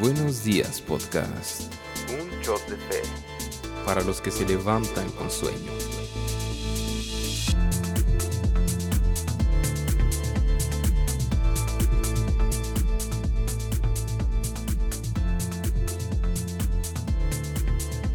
Buenos días, podcast. Un shot de fe. Para los que se levantan con sueño.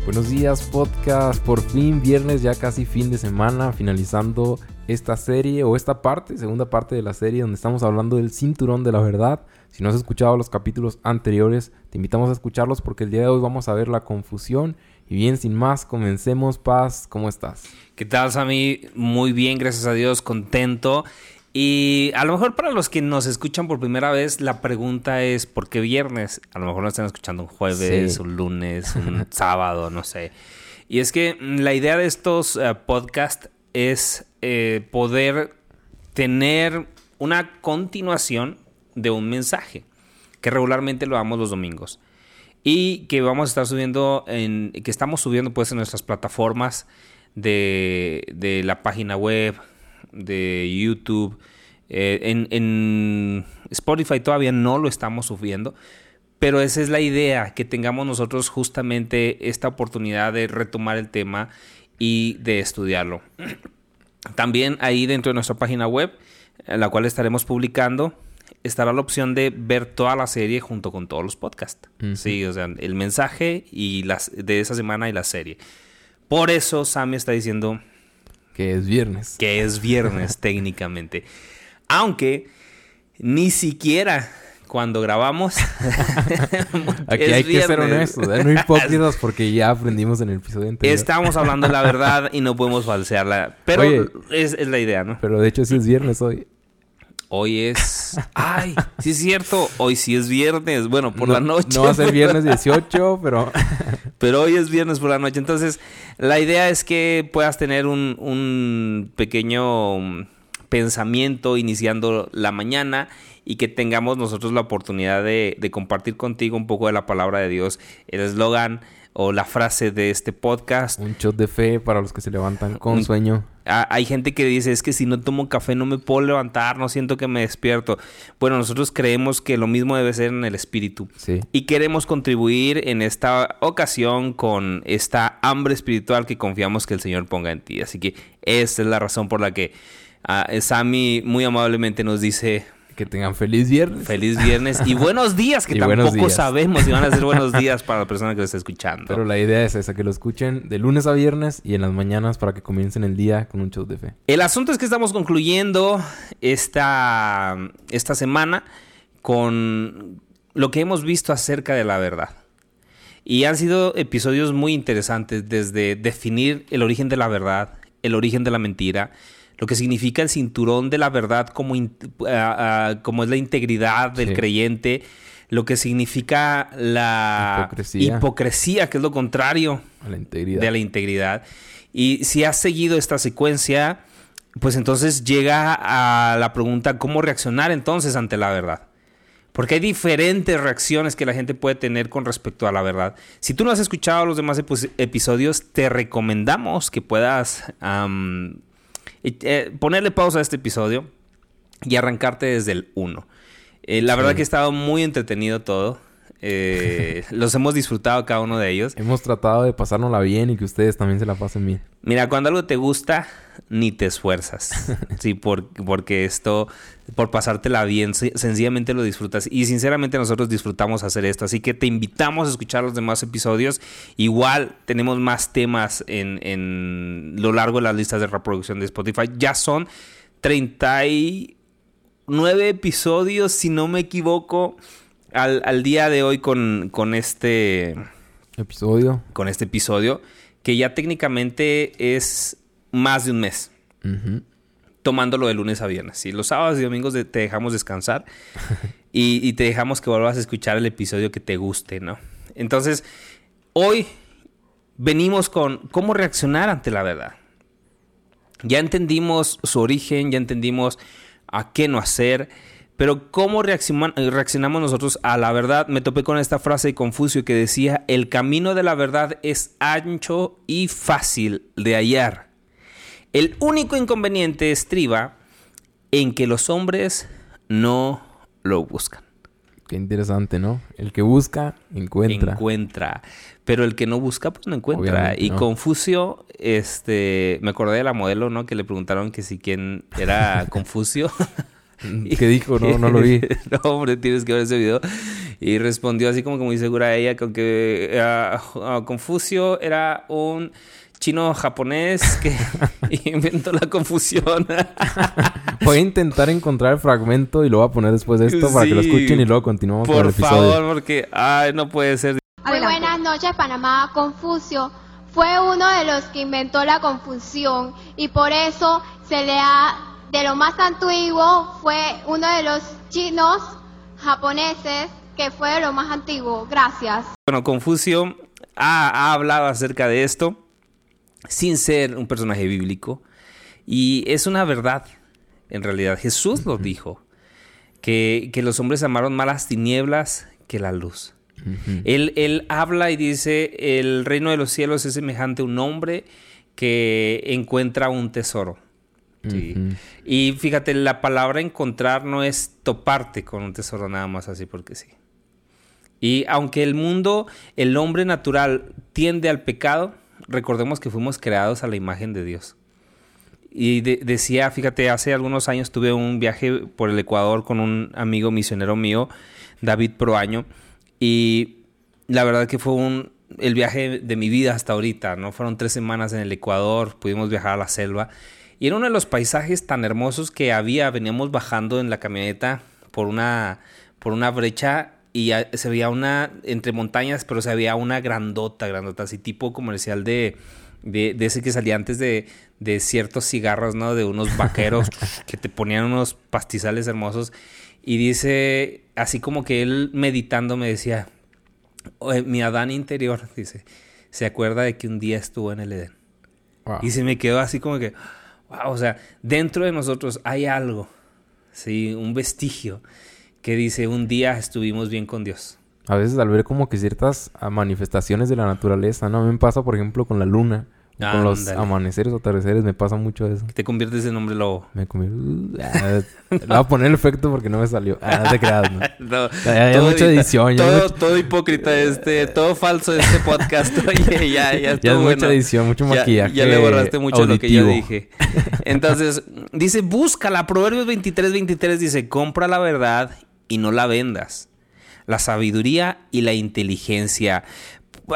Buenos días, podcast. Por fin, viernes, ya casi fin de semana, finalizando esta serie o esta parte, segunda parte de la serie, donde estamos hablando del cinturón de la verdad. Si no has escuchado los capítulos anteriores, te invitamos a escucharlos porque el día de hoy vamos a ver la confusión. Y bien, sin más, comencemos. Paz, ¿cómo estás? ¿Qué tal, Sammy? Muy bien, gracias a Dios, contento. Y a lo mejor para los que nos escuchan por primera vez, la pregunta es, ¿por qué viernes? A lo mejor nos están escuchando un jueves, Sí. un lunes, un sábado, no sé. Y es que mm, la idea de estos eh, podcasts es eh, poder tener una continuación de un mensaje, que regularmente lo damos los domingos. Y que vamos a estar subiendo, en, que estamos subiendo pues en nuestras plataformas de, la página web, de YouTube. Eh, en, en Spotify todavía no lo estamos subiendo, pero esa es la idea, que tengamos nosotros justamente esta oportunidad de retomar el tema y de estudiarlo. También ahí dentro de nuestra página web, en la cual estaremos publicando, estará la opción de ver toda la serie junto con todos los podcasts. Sí, o sea, el mensaje y las de esa semana y la serie. Por eso Sammy está diciendo Que es viernes. que es viernes técnicamente. Aunque ni siquiera cuando grabamos Aquí hay que ser honestos, ¿eh? no hipócritas porque ya aprendimos en el episodio anterior. Estamos hablando de la verdad y no podemos falsearla. Pero Oye. es, es la idea, ¿no? Pero de hecho sí es viernes hoy. Hoy es. ¡Ay! Sí es cierto. Hoy sí es viernes. Bueno, por No- la noche. No va a ser viernes 18, pero Pero hoy es viernes por la noche. Entonces, la idea es que puedas tener un, un pequeño pensamiento iniciando la mañana y que tengamos nosotros la oportunidad de, de compartir contigo un poco de la palabra de Dios. El eslogan o la frase de este podcast. un shot de fe para los que se levantan con Un- sueño. Ah, Hay gente que dice, es que si no tomo café no me puedo levantar, no siento que me despierto. Bueno, nosotros creemos que lo mismo debe ser en el espíritu. Sí. Y queremos contribuir en esta ocasión con esta hambre espiritual que confiamos que el Señor ponga en ti. Así que esa es la razón por la que ah, Sammy muy amablemente nos dice Que tengan feliz viernes. feliz viernes y buenos días, que Y tampoco días. sabemos si van a ser buenos días para la persona que lo está escuchando. Pero la idea es esa, que lo escuchen de lunes a viernes y en las mañanas para que comiencen el día con un shot de fe. El asunto es que estamos concluyendo esta, esta semana con lo que hemos visto acerca de la verdad. Y han sido episodios muy interesantes desde definir el origen de la verdad, el origen de la mentira, lo que significa el cinturón de la verdad como, in- como es la integridad del Sí. creyente, lo que significa la Hipocresía. hipocresía, que es lo contrario A la integridad. de la integridad. Y si has seguido esta secuencia, pues entonces llega a la pregunta, ¿cómo reaccionar entonces ante la verdad? Porque hay diferentes reacciones que la gente puede tener con respecto a la verdad. Si tú no has escuchado los demás epi- episodios, te recomendamos que puedas eh, eh, ponerle pausa a este episodio y arrancarte desde el 1. la Sí. verdad que ha estado muy entretenido todo. Eh, los hemos disfrutado cada uno de ellos. Hemos tratado de pasárnosla bien y que ustedes también se la pasen bien. Mira, cuando algo te gusta, ni te esfuerzas. Sí, por- porque esto, por pasártela bien, sencillamente lo disfrutas. Y sinceramente nosotros disfrutamos hacer esto. Así que te invitamos a escuchar los demás episodios. Igual tenemos más temas en, en lo largo de las listas de reproducción de Spotify. Ya son 39 episodios, si no me equivoco, al, al día de hoy con, con este Episodio. con este episodio, que ya técnicamente es más de un mes, tomándolo de lunes a viernes. Y los sábados y domingos de- te dejamos descansar y, y te dejamos que vuelvas a escuchar el episodio que te guste, ¿no? Entonces, hoy venimos con cómo reaccionar ante la verdad. Ya entendimos su origen, ya entendimos a qué no hacer, pero cómo reacciona- reaccionamos nosotros a la verdad. Me topé con esta frase de Confucio que decía, el camino de la verdad es ancho y fácil de hallar. El único inconveniente estriba en que los hombres no lo buscan. Qué interesante, ¿no? El que busca, encuentra. Encuentra. Pero el que no busca, pues no encuentra. y Confucio, este, me acordé de la modelo, ¿no? Que le preguntaron que si quién era Confucio. ¿Qué dijo? No, no lo vi. no, hombre, tienes que ver ese video. Y respondió así como que muy segura ella, con que uh, Confucio era un chino japonés que inventó la confusión. voy a intentar encontrar el fragmento y lo voy a poner después de esto para que lo escuchen y luego continuamos con el episodio. Por favor, porque ay, no puede ser. Muy buenas noches, Panamá. Confucio fue uno de los que inventó la confusión y por eso se le ha de lo más antiguo fue uno de los chinos japoneses que fue de lo más antiguo. Gracias. Bueno, Confucio ha, ha hablado acerca de esto sin ser un personaje bíblico. Y es una verdad, en realidad. Jesús lo dijo, que, los hombres amaron más las tinieblas que la luz. él, él, habla y dice, el reino de los cielos es semejante a un hombre que encuentra un tesoro. Y fíjate, la palabra encontrar no es toparte con un tesoro nada más así porque sí. Y aunque el mundo, el hombre natural tiende al pecado, recordemos que fuimos creados a la imagen de Dios. Y decía, fíjate, hace algunos años tuve un viaje por el Ecuador con un amigo misionero mío, David Proaño, y la verdad que fue un, el viaje de mi vida hasta ahorita, ¿no? Fueron tres semanas en el Ecuador, pudimos viajar a la selva, y era uno de los paisajes tan hermosos que había, veníamos bajando en la camioneta por una, por una brecha y se veía una, entre montañas, pero se veía una grandota, grandota, así tipo comercial de, de, ese que salía antes de, de, ciertos cigarros, ¿no? De unos vaqueros que te ponían unos pastizales hermosos. Y dice, así como que él meditando me decía, mi Adán interior, dice, se acuerda de que un día estuvo en el Edén. Y se me quedó así como que, wow, o sea, dentro de nosotros hay algo, sí, un vestigio que dice, un día estuvimos bien con Dios. A veces al ver como que ciertas manifestaciones de la naturaleza, ¿no? A mí me pasa, por ejemplo, con la luna. Con los amaneceres o atardeceres me pasa mucho eso. Te conviertes en hombre lobo. Me convierto... Uh, ah, le voy a poner el efecto porque no me salió. Ah, no te creas, ¿no? no ya, ya mucha edición. todo, todo hipócrita este... Todo falso este podcast. Oye, ya, ya Ya es mucha edición, mucho maquillaje Ya, le borraste mucho lo que yo dije. Entonces, dice, búscala. Proverbios 23, 23 dice, compra la verdad y no la vendas. La sabiduría y la inteligencia.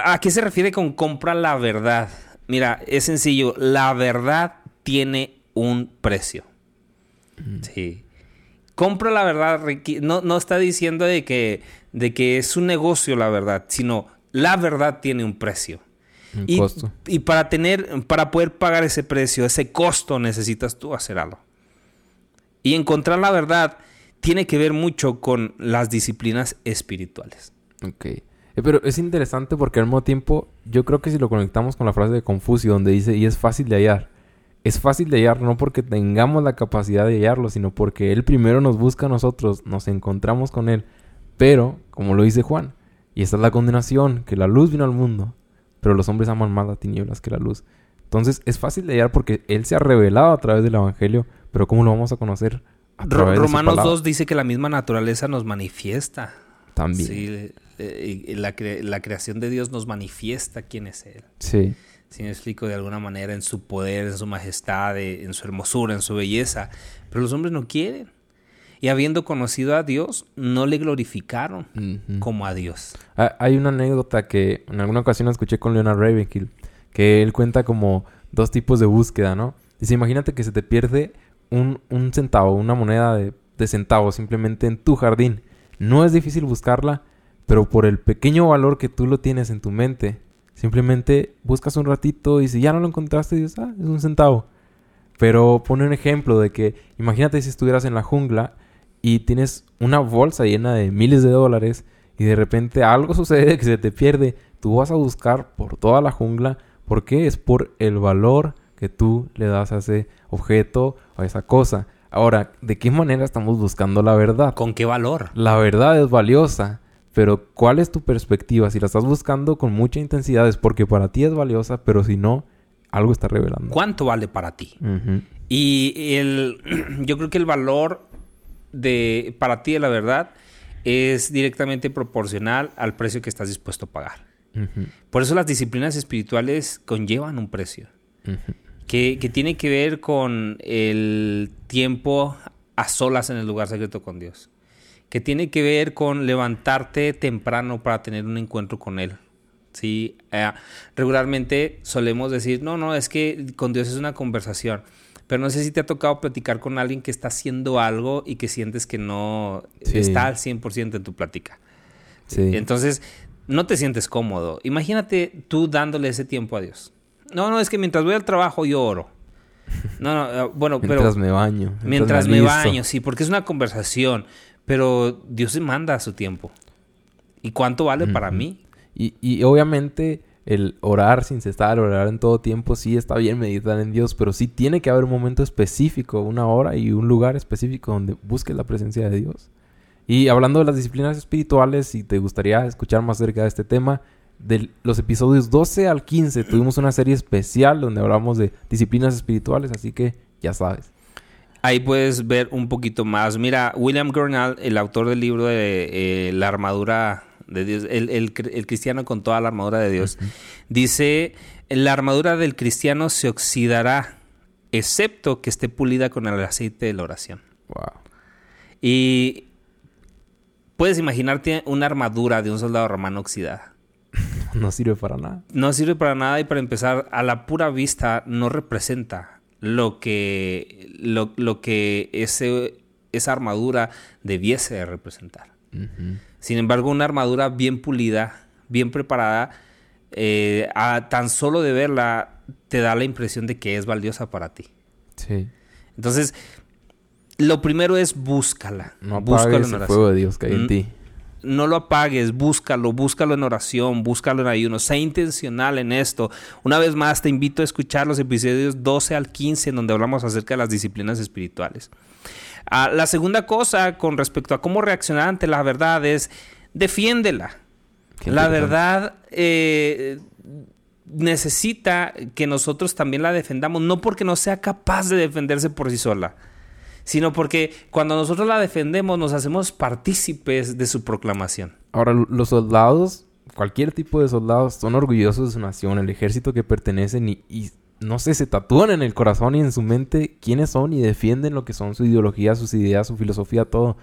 ¿A qué se refiere con compra la verdad? Mira, es sencillo. La verdad tiene un precio. Mm. Sí. Compra la verdad. No, no está diciendo de que, de que es un negocio la verdad, sino la verdad tiene un precio. Un y, costo. y para tener, para poder pagar ese precio, ese costo, necesitas tú hacer algo. Y encontrar la verdad tiene que ver mucho con las disciplinas espirituales. Ok. Eh, pero es interesante porque al mismo tiempo, yo creo que si lo conectamos con la frase de Confucio, donde dice, y es fácil de hallar, es fácil de hallar no porque tengamos la capacidad de hallarlo, sino porque Él primero nos busca a nosotros, nos encontramos con Él. Pero, como lo dice Juan, y esta es la condenación, que la luz vino al mundo, pero los hombres aman más las tinieblas que la luz. Entonces es fácil de hallar porque Él se ha revelado a través del Evangelio, pero ¿cómo lo vamos a conocer? Romanos 2 dice que la misma naturaleza nos manifiesta. También. Sí, eh, la, la, creación de Dios nos manifiesta quién es Él. Sí. Si me explico de alguna manera, en su poder, en su majestad, en su hermosura, en su belleza. Pero los hombres no quieren. Y habiendo conocido a Dios, no le glorificaron como a Dios. Hay una anécdota que en alguna ocasión escuché con Leonard Ravenhill, que él cuenta como dos tipos de búsqueda, ¿no? Dice, imagínate que se te pierde un, un centavo, una moneda de, de centavo simplemente en tu jardín. No es difícil buscarla, pero por el pequeño valor que tú lo tienes en tu mente, simplemente buscas un ratito y si ya no lo encontraste, dices, ah, es un centavo. Pero pone un ejemplo de que, imagínate si estuvieras en la jungla y tienes una bolsa llena de miles de dólares y de repente algo sucede que se te pierde. Tú vas a buscar por toda la jungla. ¿Por qué? Es por el valor que tú le das a ese objeto o a esa cosa. Ahora, ¿de qué manera estamos buscando la verdad? ¿Con qué valor? La verdad es valiosa, pero ¿cuál es tu perspectiva? Si la estás buscando con mucha intensidad es porque para ti es valiosa, pero si no, algo está revelando. ¿Cuánto vale para ti? Y el, yo creo que el valor de para ti de la verdad es directamente proporcional al precio que estás dispuesto a pagar. Por eso las disciplinas espirituales conllevan un precio. Que, que tiene que ver con el tiempo a solas en el lugar secreto con Dios, que tiene que ver con levantarte temprano para tener un encuentro con Él. Sí, Eh, regularmente solemos decir, no, no, es que con Dios es una conversación. Pero no sé si te ha tocado platicar con alguien que está haciendo algo y que sientes que no Sí. está al 100% en tu plática. Sí. Entonces, no te sientes cómodo. Imagínate tú dándole ese tiempo a Dios. No, no, es que mientras voy al trabajo yo oro. No, no, eh, bueno, mientras pero me baño. mientras me baño, sí, porque es una conversación. Pero Dios se manda a su tiempo. ¿Y cuánto vale para mí? Y, y obviamente el orar sin cesar, orar en todo tiempo, sí está bien meditar en Dios, pero sí tiene que haber un momento específico, una hora y un lugar específico donde busques la presencia de Dios. Y hablando de las disciplinas espirituales, si te gustaría escuchar más acerca de este tema, de los episodios 12 al 15 tuvimos una serie especial donde hablamos de disciplinas espirituales, así que ya sabes. Ahí puedes ver un poquito más. Mira, William Gurnall, el autor del libro de eh, La armadura de Dios, el, el cr- el cristiano con toda la armadura de Dios, dice, la armadura del cristiano se oxidará, excepto que esté pulida con el aceite de la oración. Wow. Y puedes imaginarte una armadura de un soldado romano oxidada. No sirve para nada. No sirve para nada y para empezar, a la pura vista no representa lo que, lo, lo que ese, esa armadura debiese de representar. Sin embargo, una armadura bien pulida, bien preparada, eh, a tan solo de verla te da la impresión de que es valiosa para ti. Sí. Entonces, lo primero es búscala. No apagues el fuego de Dios que hay en Mm, ti. No lo apagues, búscalo, búscalo en oración, búscalo en ayuno, sea intencional en esto. Una vez más, te invito a escuchar los episodios 12 al 15 en donde hablamos acerca de las disciplinas espirituales. Ah, la segunda cosa con respecto a cómo reaccionar ante la verdad es defiéndela. La verdad eh, necesita que nosotros también la defendamos, no porque no sea capaz de defenderse por sí sola, sino porque cuando nosotros la defendemos nos hacemos partícipes de su proclamación. Ahora, los soldados, cualquier tipo de soldados, son orgullosos de su nación, el ejército que pertenecen y, y, no sé, se tatúan en el corazón y en su mente quiénes son y defienden lo que son su ideología, sus ideas, su filosofía, todo.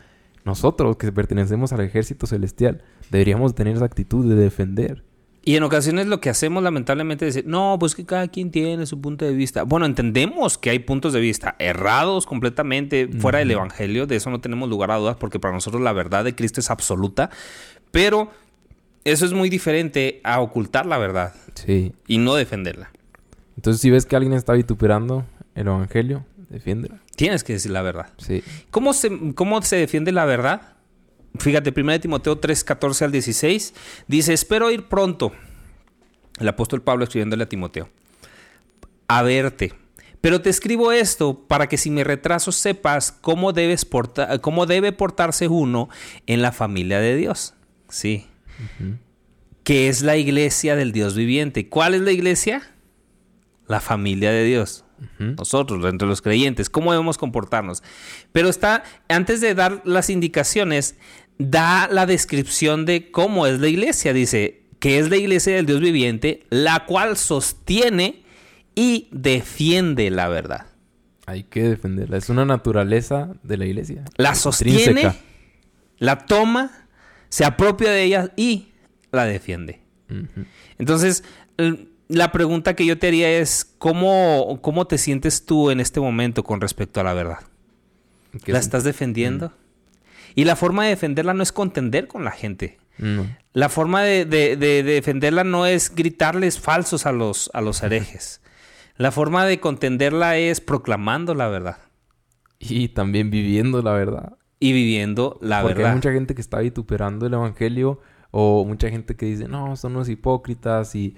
Nosotros que pertenecemos al ejército celestial deberíamos tener esa actitud de defender. Y en ocasiones lo que hacemos lamentablemente es decir, no, pues que cada quien tiene su punto de vista. Bueno, entendemos que hay puntos de vista errados completamente fuera del. Evangelio, de eso no tenemos lugar a dudas porque para nosotros la verdad de Cristo es absoluta, pero eso es muy diferente a ocultar la verdad Sí. y no defenderla. Entonces, si ves que alguien está vituperando el evangelio, defiéndela. Tienes que decir la verdad. Sí. ¿Cómo se, cómo se defiende la verdad? Fíjate, 1 Timoteo 3, 14 al 16 dice, espero ir pronto. El apóstol Pablo escribiéndole a Timoteo. A verte. Pero te escribo esto para que si me retraso sepas cómo, debes porta- cómo debe portarse uno en la familia de Dios. Sí. Que es la iglesia del Dios viviente. ¿Cuál es la iglesia? La familia de Dios Ujú. nosotros, entre los creyentes, cómo debemos comportarnos. Pero está, antes de dar las indicaciones, da la descripción de cómo es la iglesia. Dice que es la iglesia del Dios viviente, la cual sostiene y defiende la verdad. Hay que defenderla. Es una naturaleza de la iglesia. La sostiene, intrínseca. la toma, se apropia de ella y la defiende. Entonces, la pregunta que yo te haría es, ¿cómo, cómo te sientes tú en este momento con respecto a la verdad? ¿Qué ¿La es- estás defendiendo? Y la forma de defenderla no es contender con la gente. No. La forma de, de- de- de defenderla no es gritarles falsos a los, a los herejes. La forma de contenderla es proclamando la verdad Y también viviendo la verdad. y viviendo la Porque verdad. hay mucha gente que está vituperando el evangelio o mucha gente que dice, no, son unos hipócritas y,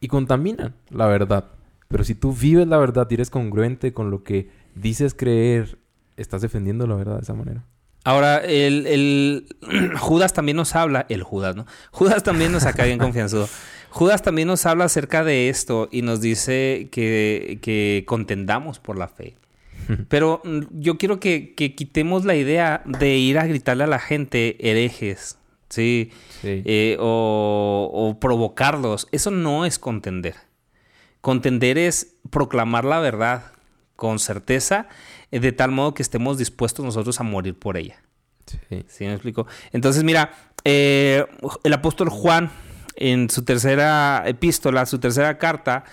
y contaminan la verdad. Pero si tú vives la verdad y eres congruente con lo que dices creer, estás defendiendo la verdad de esa manera. Ahora, el, el- Judas también nos habla, el Judas, ¿no? Judas también nos acá bien confianzudo. Judas también nos habla acerca de esto y nos dice que, que contendamos por la fe. Pero mm, yo quiero que, que quitemos la idea de ir a gritarle a la gente herejes, ¿sí? Sí. Eh, o, o provocarlos. Eso no es contender. Contender es proclamar la verdad con certeza, eh, de tal modo que estemos dispuestos nosotros a morir por ella. Sí. ¿Sí me explico? Entonces, mira, eh, el apóstol Juan, en su tercera epístola, su tercera carta,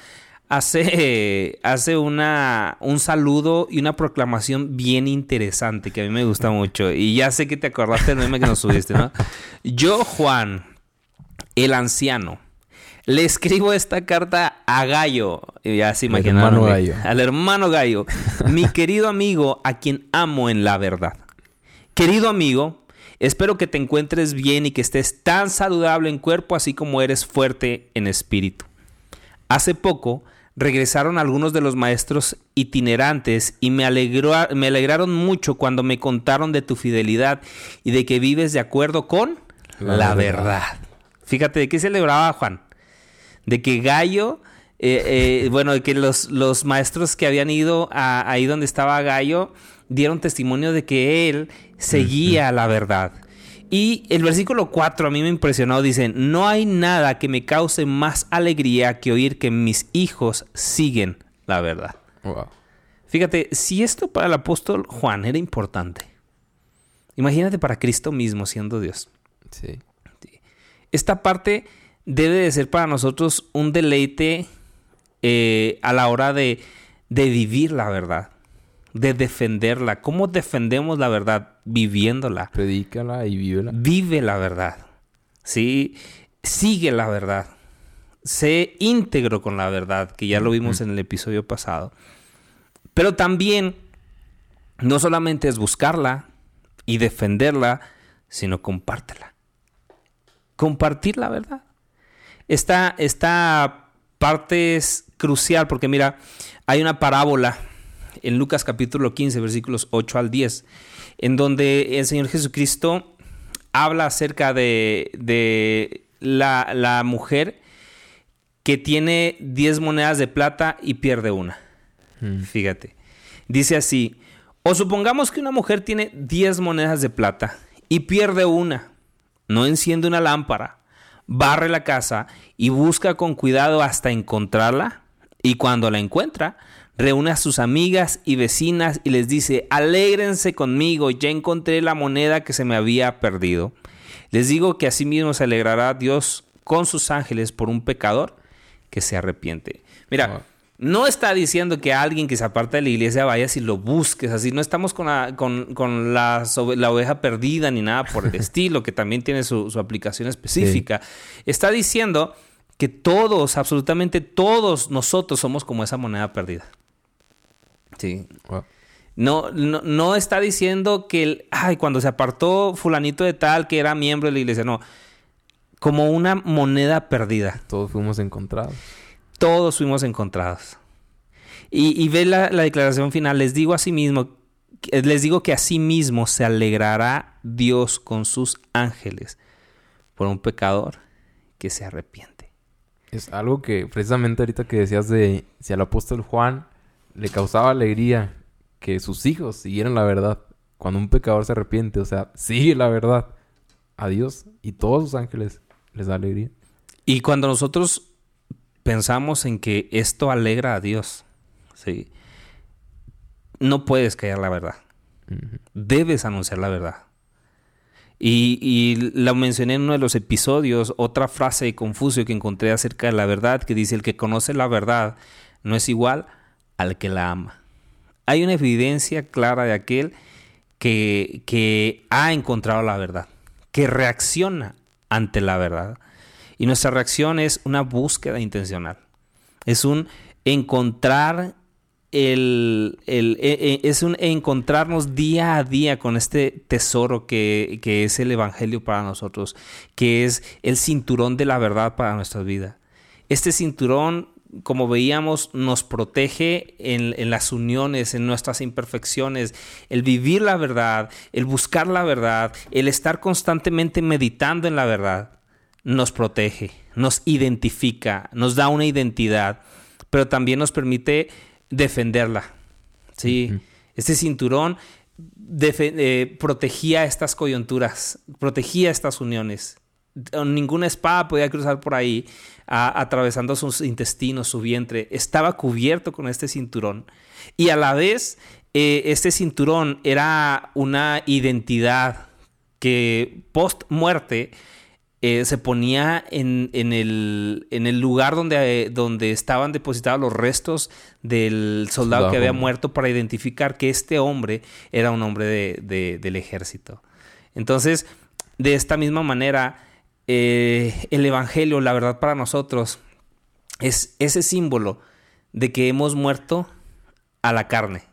hace, hace una, un saludo y una proclamación bien interesante que a mí me gusta mucho. Y ya sé que te acordaste del meme que nos subiste, ¿no? Yo, Juan, el anciano, le escribo esta carta a Gallo. Y Ya se Al imaginaron. hermano. Gallo. Al hermano Gallo. mi querido amigo, a quien amo en la verdad. Querido amigo, espero que te encuentres bien y que estés tan saludable en cuerpo así como eres fuerte en espíritu. Hace poco regresaron algunos de los maestros itinerantes y me, alegró, me alegraron mucho cuando me contaron de tu fidelidad y de que vives de acuerdo con la, La verdad. verdad. Fíjate, ¿de qué celebraba Juan? De que Gallo, eh, eh, bueno, de que los, los maestros que habían ido a- ahí donde estaba Gallo dieron testimonio de que él seguía la verdad. Y el versículo 4 a mí me impresionó. Dice, no hay nada que me cause más alegría que oír que mis hijos siguen la verdad. Wow. Fíjate, si esto para el apóstol Juan era importante, imagínate para Cristo mismo siendo Dios. Sí. Esta parte debe de ser para nosotros un deleite eh, a la hora de, de vivir la verdad, de defenderla. ¿Cómo defendemos la verdad? Viviéndola. Predícala y vívela. Vive la verdad. ¿sí? Sigue la verdad. Sé íntegro con la verdad, que ya lo vimos en el episodio pasado. Pero también, no solamente es buscarla y defenderla, sino compártela. Compartir la verdad. Esta, esta parte es crucial porque mira, hay una parábola en Lucas capítulo 15, versículos 8 al 10, en donde el Señor Jesucristo habla acerca de, de la, la mujer que tiene 10 monedas de plata y pierde una. Mm. Fíjate. Dice así, o supongamos que una mujer tiene 10 monedas de plata y pierde una. No enciende una lámpara, barre la casa y busca con cuidado hasta encontrarla. Y cuando la encuentra, reúne a sus amigas y vecinas y les dice, alégrense conmigo, ya encontré la moneda que se me había perdido. Les digo que asimismo se alegrará Dios con sus ángeles por un pecador que se arrepiente. Mira. No está diciendo que alguien que se aparta de la iglesia vayas y lo busques, así no estamos con la, con, con la, oveja perdida ni nada por el estilo, que también tiene su, su aplicación específica. Está diciendo que todos, absolutamente todos nosotros somos como esa moneda perdida. Sí. Wow. No, no, no está diciendo que, el, ay, cuando se apartó fulanito de tal que era miembro de la iglesia, no. Como una moneda perdida Todos fuimos encontrados. Todos fuimos encontrados. Y, y ve la, la declaración final, les digo a sí mismo, que- les digo que a sí mismo se alegrará Dios con sus ángeles por un pecador que se arrepiente. Es algo que precisamente ahorita que decías de si al apóstol Juan le causaba alegría que sus hijos siguieran la verdad. Cuando un pecador se arrepiente, o sea, sigue la verdad a Dios y todos sus ángeles les da alegría. Y cuando nosotros pensamos en que esto alegra a Dios, ¿sí? no puedes callar la verdad. Debes anunciar la verdad. Y, y la mencioné en uno de los episodios, otra frase de Confucio que encontré acerca de la verdad, que dice, el que conoce la verdad no es igual al que la ama. Hay una evidencia clara de aquel que, que ha encontrado la verdad, que reacciona ante la verdad. Y nuestra reacción es una búsqueda intencional. Es un encontrar el, el- e- e- es un encontrarnos día a día con este tesoro que, que es el Evangelio para nosotros, que es el cinturón de la verdad para nuestra vida. Este cinturón, como veíamos, nos protege en, en las uniones, en nuestras imperfecciones, el vivir la verdad, el buscar la verdad, el estar constantemente meditando en la verdad, nos protege, nos identifica, nos da una identidad, pero también nos permite defenderla. Sí, Este cinturón eh, protegía estas coyunturas, protegía estas uniones. Ninguna espada podía cruzar por ahí, atravesando sus intestinos, su vientre. Estaba cubierto con este cinturón. Y a la vez, eh, este cinturón era una identidad que post muerte eh, se ponía en, el, en, el, lugar donde, donde, estaban depositados los restos del soldado que había muerto para identificar que este hombre era un hombre de, del ejército. Entonces, de esta misma manera, eh, el Evangelio, la verdad para nosotros, es ese símbolo de que hemos muerto a la carne.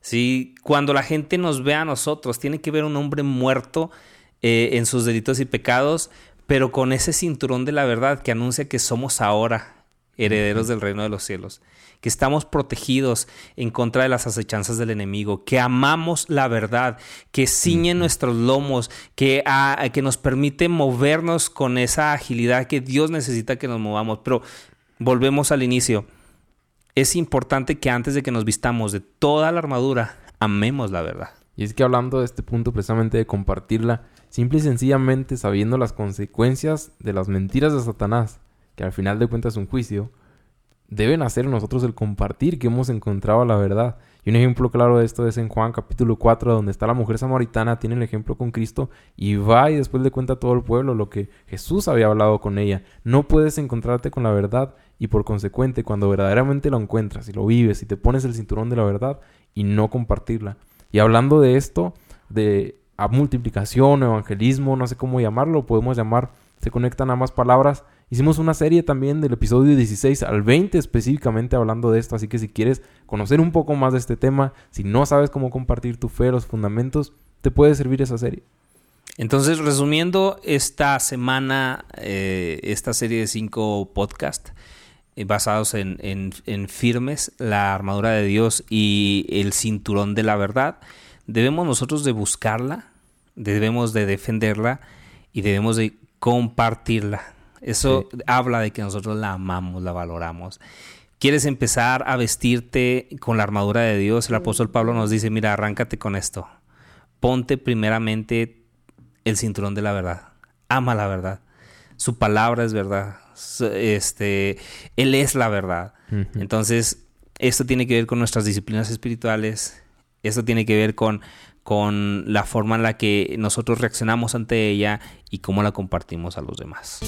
¿Sí? Cuando la gente nos ve a nosotros, tiene que ver un hombre muerto eh, en sus delitos y pecados, pero con ese cinturón de la verdad que anuncia que somos ahora herederos del reino de los cielos, que estamos protegidos en contra de las acechanzas del enemigo, que amamos la verdad, que ciñe nuestros lomos, que, ah, que nos permite movernos con esa agilidad que Dios necesita que nos movamos. Pero volvemos al inicio. Es importante que antes de que nos vistamos de toda la armadura, amemos la verdad. Y es que hablando de este punto precisamente de compartirla, simple y sencillamente sabiendo las consecuencias de las mentiras de Satanás, que al final de cuentas es un juicio, deben hacer nosotros el compartir que hemos encontrado la verdad. Y un ejemplo claro de esto es en Juan capítulo 4, donde está la mujer samaritana, tiene el ejemplo con Cristo y va y después le cuenta a todo el pueblo lo que Jesús había hablado con ella. No puedes encontrarte con la verdad y por consecuente cuando verdaderamente lo encuentras y lo vives y te pones el cinturón de la verdad y no compartirla. Y hablando de esto, de a multiplicación, evangelismo, no sé cómo llamarlo, podemos llamar, se conectan ambas palabras. Hicimos una serie también del episodio 16 al 20 específicamente hablando de esto, así que si quieres conocer un poco más de este tema, si no sabes cómo compartir tu fe, los fundamentos, te puede servir esa serie. Entonces, resumiendo esta semana, eh, esta serie de cinco podcasts eh, basados en, en firmes, la armadura de Dios y el cinturón de la verdad, debemos nosotros de buscarla, debemos de defenderla y debemos de compartirla. Eso habla de que nosotros la amamos, la valoramos. ¿Quieres empezar a vestirte con la armadura de Dios? El apóstol Pablo nos dice, mira, arráncate con esto. Ponte primeramente el cinturón de la verdad. Ama la verdad. Su palabra es verdad. Este, él es la verdad. Entonces, esto tiene que ver con nuestras disciplinas espirituales, eso tiene que ver con, con la forma en la que nosotros reaccionamos ante ella y cómo la compartimos a los demás.